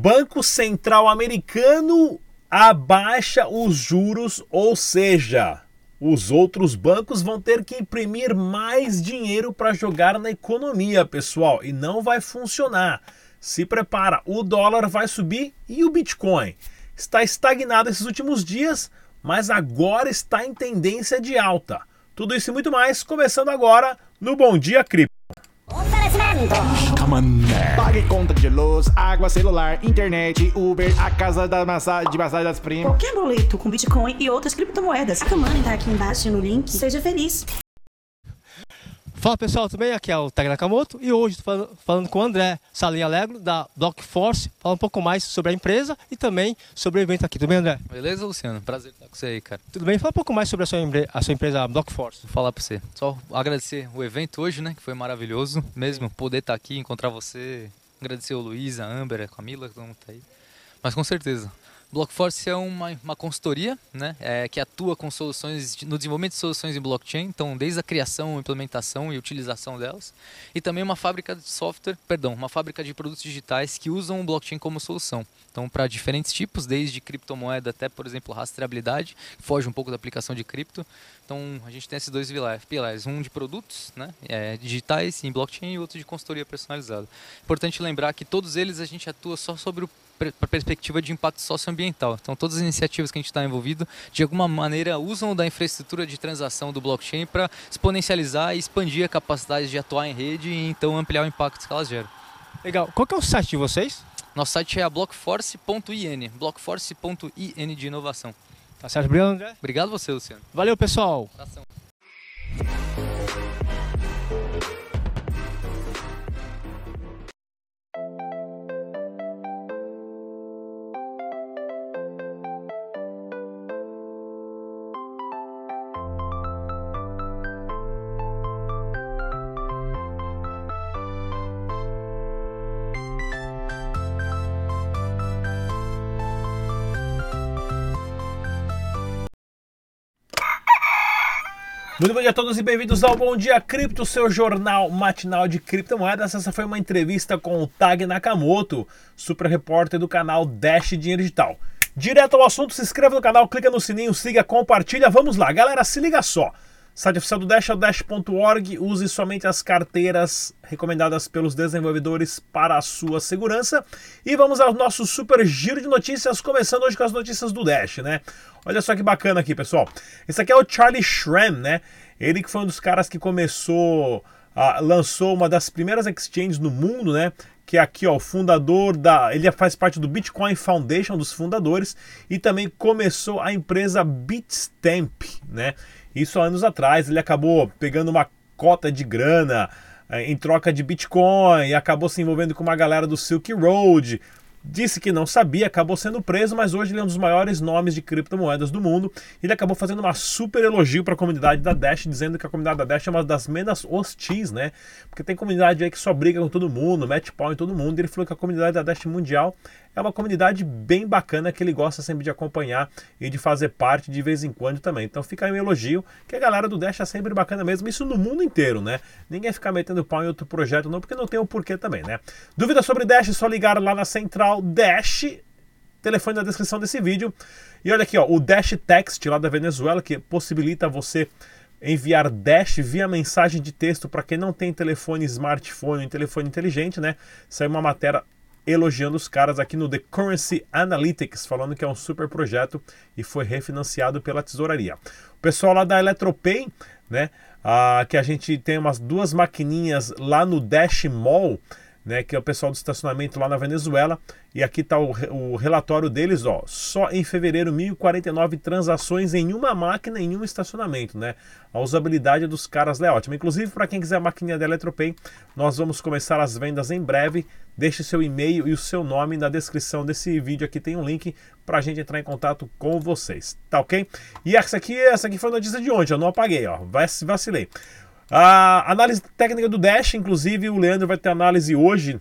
Banco Central Americano abaixa os juros, ou seja, os outros bancos vão ter que imprimir mais dinheiro para jogar na economia, pessoal, e não vai funcionar. Se prepara, o dólar vai subir e o Bitcoin está estagnado esses últimos dias, mas agora está em tendência de alta. Tudo isso e muito mais começando agora no Bom Dia Cripto. Pague conta de luz, água, celular, internet, Uber, a casa da massagem, de massagem das primas. Qualquer boleto com Bitcoin e outras criptomoedas. A Money tá aqui embaixo no link. Seja feliz. Fala pessoal, tudo bem? Aqui é o Tag Nakamoto e hoje estou falando, falando, com o André Salim Alegro da Blockforce, falar um pouco mais sobre a empresa e também sobre o evento aqui. Tudo bem, André? Beleza, Luciano? Prazer estar com você aí, cara. Tudo bem? Fala um pouco mais sobre a sua, a sua empresa Blockforce. Vou falar para você. Só agradecer o evento hoje, né? Que foi maravilhoso mesmo poder estar aqui, encontrar você. Agradecer o Luiz, a Amber, a Camila, todo mundo tá aí. Mas com certeza, Blockforce é uma, uma consultoria né, é, que atua com soluções no desenvolvimento de soluções em blockchain, então desde a criação, implementação e utilização delas, e também uma fábrica de software, perdão, uma fábrica de produtos digitais que usam o blockchain como solução. Então para diferentes tipos, desde criptomoeda até, por exemplo, rastreabilidade, foge um pouco da aplicação de cripto. Então a gente tem esses dois pilares, um de produtos né, é, digitais em blockchain e outro de consultoria personalizada. Importante lembrar que todos eles a gente atua só sobre o perspectiva de impacto socioambiental. Então, todas as iniciativas que a gente está envolvido, de alguma maneira, usam da infraestrutura de transação do blockchain para exponencializar e expandir a capacidade de atuar em rede e então ampliar o impacto que elas geram. Legal. Qual que é o site de vocês? Nosso site é a blockforce.in, blockforce.in de inovação. Tá certo, obrigado, André. Obrigado você, Luciano. Valeu, pessoal. Muito bom dia a todos e bem-vindos ao Bom Dia Cripto, seu jornal matinal de criptomoedas. Essa foi uma entrevista com o Tag Nakamoto, super repórter do canal Dash Dinheiro Digital. Direto ao assunto, se inscreva no canal, clica no sininho, siga, compartilha. Vamos lá, galera, se liga só. Site oficial do Dash é o dash.org. Use somente as carteiras recomendadas pelos desenvolvedores para a sua segurança. E vamos ao nosso super giro de notícias, começando hoje com as notícias do Dash, né? Olha só que bacana aqui, pessoal. Esse aqui é o Charlie Schramm, né? Ele que foi um dos caras que começou, uh, lançou uma das primeiras exchanges no mundo, né? Que é aqui ó, o fundador da. Ele faz parte do Bitcoin Foundation, dos fundadores, e também começou a empresa Bitstamp, né? Isso há anos atrás, ele acabou pegando uma cota de grana eh, em troca de Bitcoin acabou se envolvendo com uma galera do Silk Road. Disse que não sabia, acabou sendo preso, mas hoje ele é um dos maiores nomes de criptomoedas do mundo. Ele acabou fazendo uma super elogio para a comunidade da Dash, dizendo que a comunidade da Dash é uma das menos hostis, né? Porque tem comunidade aí que só briga com todo mundo, mete pau em todo mundo. Ele falou que a comunidade da Dash mundial é uma comunidade bem bacana que ele gosta sempre de acompanhar e de fazer parte de vez em quando também. Então fica aí um elogio, que a galera do Dash é sempre bacana mesmo, isso no mundo inteiro, né? Ninguém fica metendo pau em outro projeto não, porque não tem o um porquê também, né? Dúvida sobre Dash, é só ligar lá na central Dash, telefone na descrição desse vídeo. E olha aqui, ó, o Dash Text lá da Venezuela, que possibilita você enviar Dash via mensagem de texto para quem não tem telefone smartphone ou telefone inteligente, né? Saiu uma matéria elogiando os caras aqui no The Currency Analytics, falando que é um super projeto e foi refinanciado pela tesouraria. O pessoal lá da Eletropay, né, ah, que a gente tem umas duas maquininhas lá no Dash Mall, né, que é o pessoal do estacionamento lá na Venezuela. E aqui está o, o, relatório deles, ó. Só em fevereiro, 1.049 transações em uma máquina, em um estacionamento, né? A usabilidade dos caras é ótima. Inclusive, para quem quiser a maquininha da Eletropay, nós vamos começar as vendas em breve. Deixe seu e-mail e o seu nome na descrição desse vídeo aqui. Tem um link para a gente entrar em contato com vocês, tá ok? E essa aqui, essa aqui foi a notícia de ontem, eu não apaguei, ó. Vacilei. A análise técnica do Dash, inclusive, o Leandro vai ter análise hoje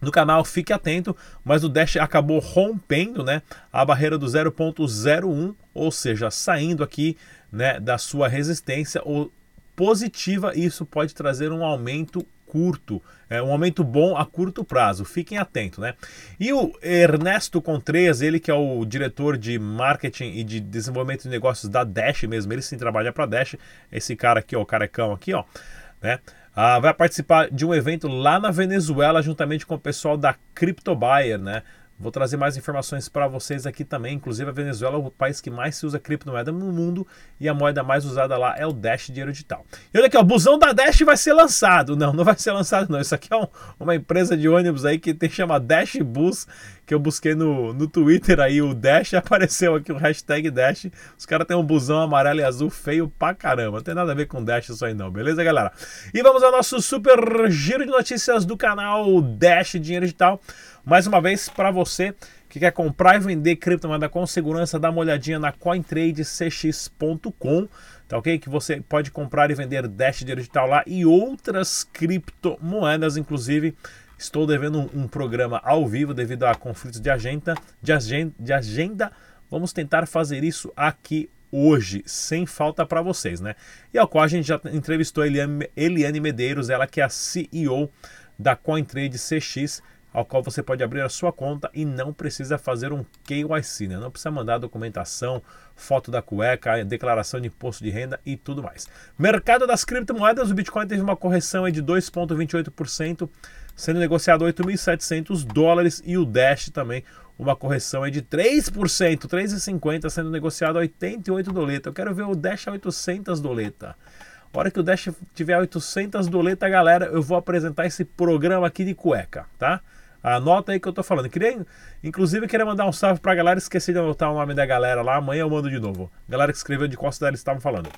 no canal, fique atento, mas o Dash acabou rompendo né, a barreira do 0.01, ou seja, saindo aqui né, da sua resistência ou positiva, isso pode trazer um aumento curto, é um momento bom a curto prazo. Fiquem atentos, né? E o Ernesto Contreras, ele que é o diretor de marketing e de desenvolvimento de negócios da Dash mesmo, ele sim trabalha para Dash. Esse cara aqui, ó, o carecão aqui, ó, né? Ah, vai participar de um evento lá na Venezuela juntamente com o pessoal da CryptoBuyer, né? Vou trazer mais informações para vocês aqui também. Inclusive, a Venezuela é o país que mais se usa criptomoeda no mundo e a moeda mais usada lá é o Dash Dinheiro Digital. E olha aqui, ó, o busão da Dash vai ser lançado. Não, não vai ser lançado, não. Isso aqui é um, uma empresa de ônibus aí que tem chama Dash Bus, que eu busquei no, no Twitter aí, o Dash, apareceu aqui o hashtag Dash. Os caras têm um busão amarelo e azul feio pra caramba. Não tem nada a ver com Dash isso aí, não, beleza, galera? E vamos ao nosso super giro de notícias do canal Dash Dinheiro Digital. Mais uma vez, para você que quer comprar e vender criptomoeda com segurança, dá uma olhadinha na cointradecx.com, tá ok? Que você pode comprar e vender Dash digital lá e outras criptomoedas, inclusive. Estou devendo um, um programa ao vivo devido a conflitos de agenda, de agenda, de agenda. Vamos tentar fazer isso aqui hoje, sem falta para vocês, né? E ao qual a gente já entrevistou Eliane, Eliane Medeiros, ela que é a CEO da CoinTrade CX ao qual você pode abrir a sua conta e não precisa fazer um KYC, né? não precisa mandar documentação, foto da cueca, declaração de imposto de renda e tudo mais. Mercado das criptomoedas, o Bitcoin teve uma correção de 2,28%, sendo negociado 8.700 dólares e o Dash também uma correção de 3%, 3,50 sendo negociado a 88 doleta. Eu quero ver o Dash a 800 doleta. A hora que o Dash tiver 800 doleta, galera, eu vou apresentar esse programa aqui de cueca, tá? Anota aí que eu tô falando. Queria, inclusive, queria mandar um salve pra galera. Esqueci de anotar o nome da galera lá. Amanhã eu mando de novo. Galera que escreveu de qual cidade estavam falando.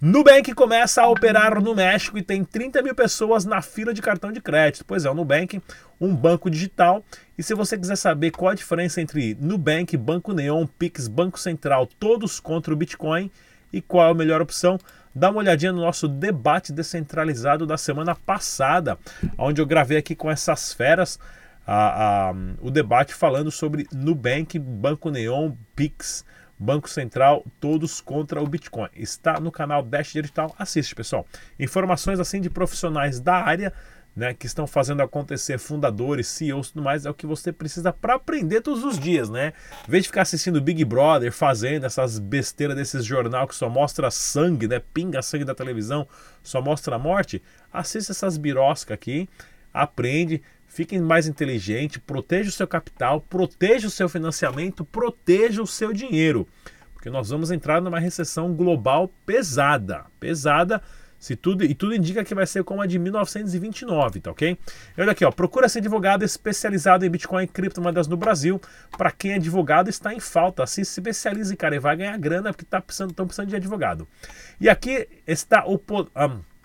Nubank começa a operar no México e tem 30 mil pessoas na fila de cartão de crédito. Pois é, o Nubank, um banco digital. E se você quiser saber qual a diferença entre Nubank, Banco Neon, Pix, Banco Central, todos contra o Bitcoin e qual é a melhor opção, dá uma olhadinha no nosso debate descentralizado da semana passada, onde eu gravei aqui com essas feras a, a, o debate falando sobre Nubank, Banco Neon, Pix, Banco Central, todos contra o Bitcoin. Está no canal Dash Digital. Assiste, pessoal. Informações assim de profissionais da área né, que estão fazendo acontecer, fundadores, CEOs e tudo mais, é o que você precisa para aprender todos os dias, né? Em vez de ficar assistindo Big Brother, fazendo essas besteiras desses jornal que só mostra sangue, né? Pinga sangue da televisão, só mostra a morte, assista essas biroscas aqui, aprende, Fique mais inteligente, proteja o seu capital, proteja o seu financiamento, proteja o seu dinheiro. Porque nós vamos entrar numa recessão global pesada. Pesada. Se tudo, e tudo indica que vai ser como a de 1929, tá ok? Olha aqui, ó, procura ser advogado especializado em Bitcoin e criptomoedas no Brasil. Para quem é advogado, está em falta. Se especialize, cara, e vai ganhar grana porque tá precisando, estão precisando de advogado. E aqui está o. Um,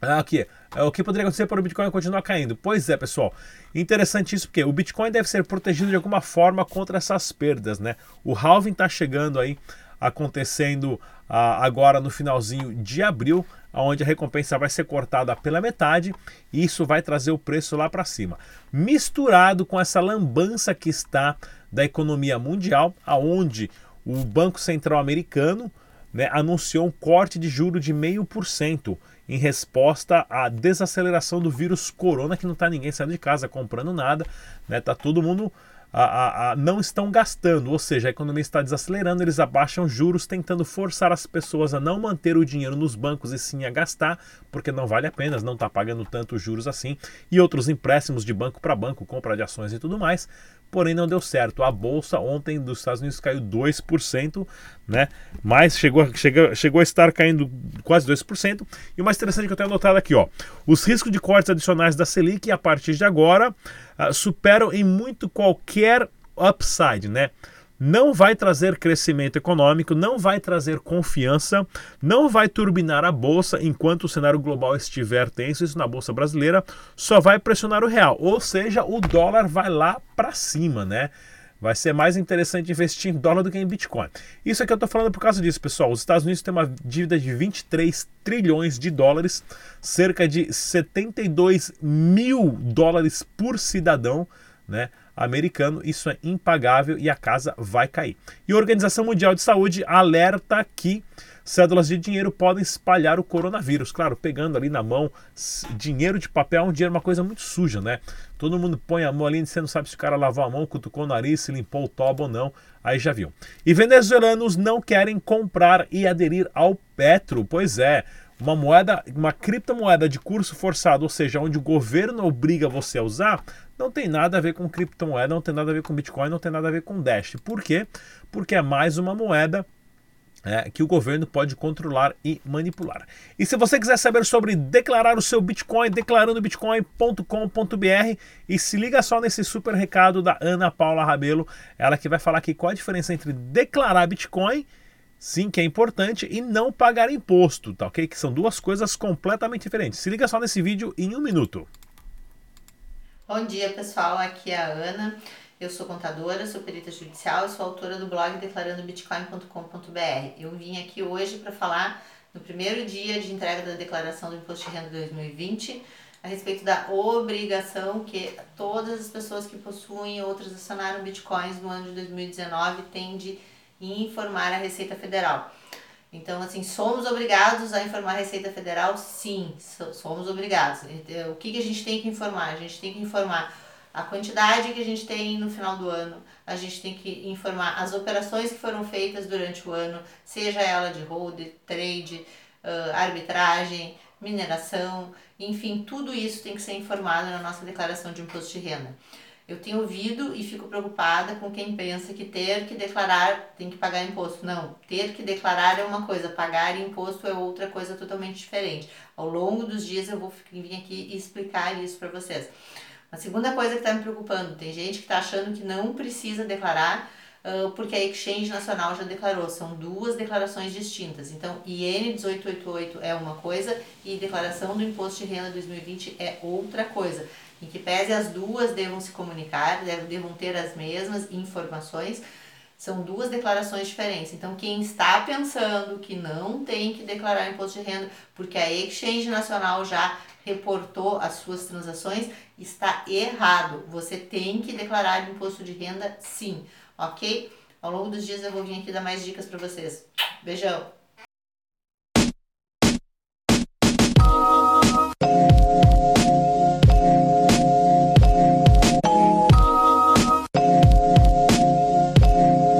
aqui, é, o que poderia acontecer para o Bitcoin continuar caindo? Pois é, pessoal. Interessante isso porque o Bitcoin deve ser protegido de alguma forma contra essas perdas, né? O halving está chegando aí, acontecendo ah, agora no finalzinho de abril, onde a recompensa vai ser cortada pela metade e isso vai trazer o preço lá para cima. Misturado com essa lambança que está da economia mundial, aonde o Banco Central americano né, anunciou um corte de juro de 0,5% em resposta à desaceleração do vírus corona, que não está ninguém saindo de casa comprando nada, né? Tá todo mundo a, a, a, não estão gastando, ou seja, a economia está desacelerando, eles abaixam juros, tentando forçar as pessoas a não manter o dinheiro nos bancos e sim a gastar, porque não vale a pena, não está pagando tanto juros assim, e outros empréstimos de banco para banco, compra de ações e tudo mais, porém não deu certo. A bolsa ontem dos Estados Unidos caiu 2%, né? Mas chegou, chegou, chegou a estar caindo quase 2%. E o mais interessante que eu tenho anotado aqui, ó, os riscos de cortes adicionais da Selic a partir de agora uh, superam em muito qualquer upside, né? Não vai trazer crescimento econômico, não vai trazer confiança, não vai turbinar a bolsa enquanto o cenário global estiver tenso, isso na bolsa brasileira, só vai pressionar o real, ou seja, o dólar vai lá para cima, né? Vai ser mais interessante investir em dólar do que em Bitcoin. Isso aqui eu estou falando por causa disso, pessoal. Os Estados Unidos têm uma dívida de 23 trilhões de dólares, cerca de 72 mil dólares por cidadão, né? Americano. Isso é impagável e a casa vai cair. E a Organização Mundial de Saúde alerta que cédulas de dinheiro podem espalhar o coronavírus. Claro, pegando ali na mão dinheiro de papel, um dinheiro é uma coisa muito suja, né? Todo mundo põe a mão ali e você não sabe se o cara lavou a mão, cutucou o nariz, se limpou o tobo ou não. Aí já viu. E venezuelanos não querem comprar e aderir ao Petro. Pois é, uma moeda, uma criptomoeda de curso forçado, ou seja, onde o governo obriga você a usar, não tem nada a ver com criptomoeda, não tem nada a ver com Bitcoin, não tem nada a ver com Dash. Por quê? Porque é mais uma moeda é, que o governo pode controlar e manipular. E se você quiser saber sobre declarar o seu Bitcoin, declarandobitcoin.com.br e se liga só nesse super recado da Ana Paula Rabelo, ela que vai falar aqui qual a diferença entre declarar Bitcoin Sim, que é importante e não pagar imposto, tá ok? Que são duas coisas completamente diferentes. Se liga só nesse vídeo em um minuto. Bom dia, pessoal. Aqui é a Ana. Eu sou contadora, sou perita judicial e sou autora do blog declarandobitcoin.com.br. Eu vim aqui hoje para falar no primeiro dia de entrega da declaração do Imposto de Renda 2020 a respeito da obrigação que todas as pessoas que possuem ou transacionaram bitcoins no ano de 2019 têm de informar a Receita Federal. Então, assim, somos obrigados a informar a Receita Federal? Sim, somos obrigados. O que, que a gente tem que informar? A gente tem que informar a quantidade que a gente tem no final do ano, a gente tem que informar as operações que foram feitas durante o ano, seja ela de hold, trade, arbitragem, mineração, enfim, tudo isso tem que ser informado na nossa declaração de imposto de renda. Eu tenho ouvido e fico preocupada com quem pensa que ter que declarar tem que pagar imposto. Não, ter que declarar é uma coisa, pagar imposto é outra coisa totalmente diferente. Ao longo dos dias eu vou vir aqui e explicar isso para vocês. A segunda coisa que está me preocupando, tem gente que está achando que não precisa declarar uh, porque a Exchange Nacional já declarou. São duas declarações distintas. Então, IN 1888 é uma coisa e declaração do Imposto de Renda 2020 é outra coisa. Em que pese as duas devam se comunicar, devam ter as mesmas informações, são duas declarações diferentes. Então, quem está pensando que não tem que declarar imposto de renda, porque a Exchange Nacional já reportou as suas transações, está errado. Você tem que declarar imposto de renda sim, ok? Ao longo dos dias eu vou vir aqui dar mais dicas para vocês. Beijão!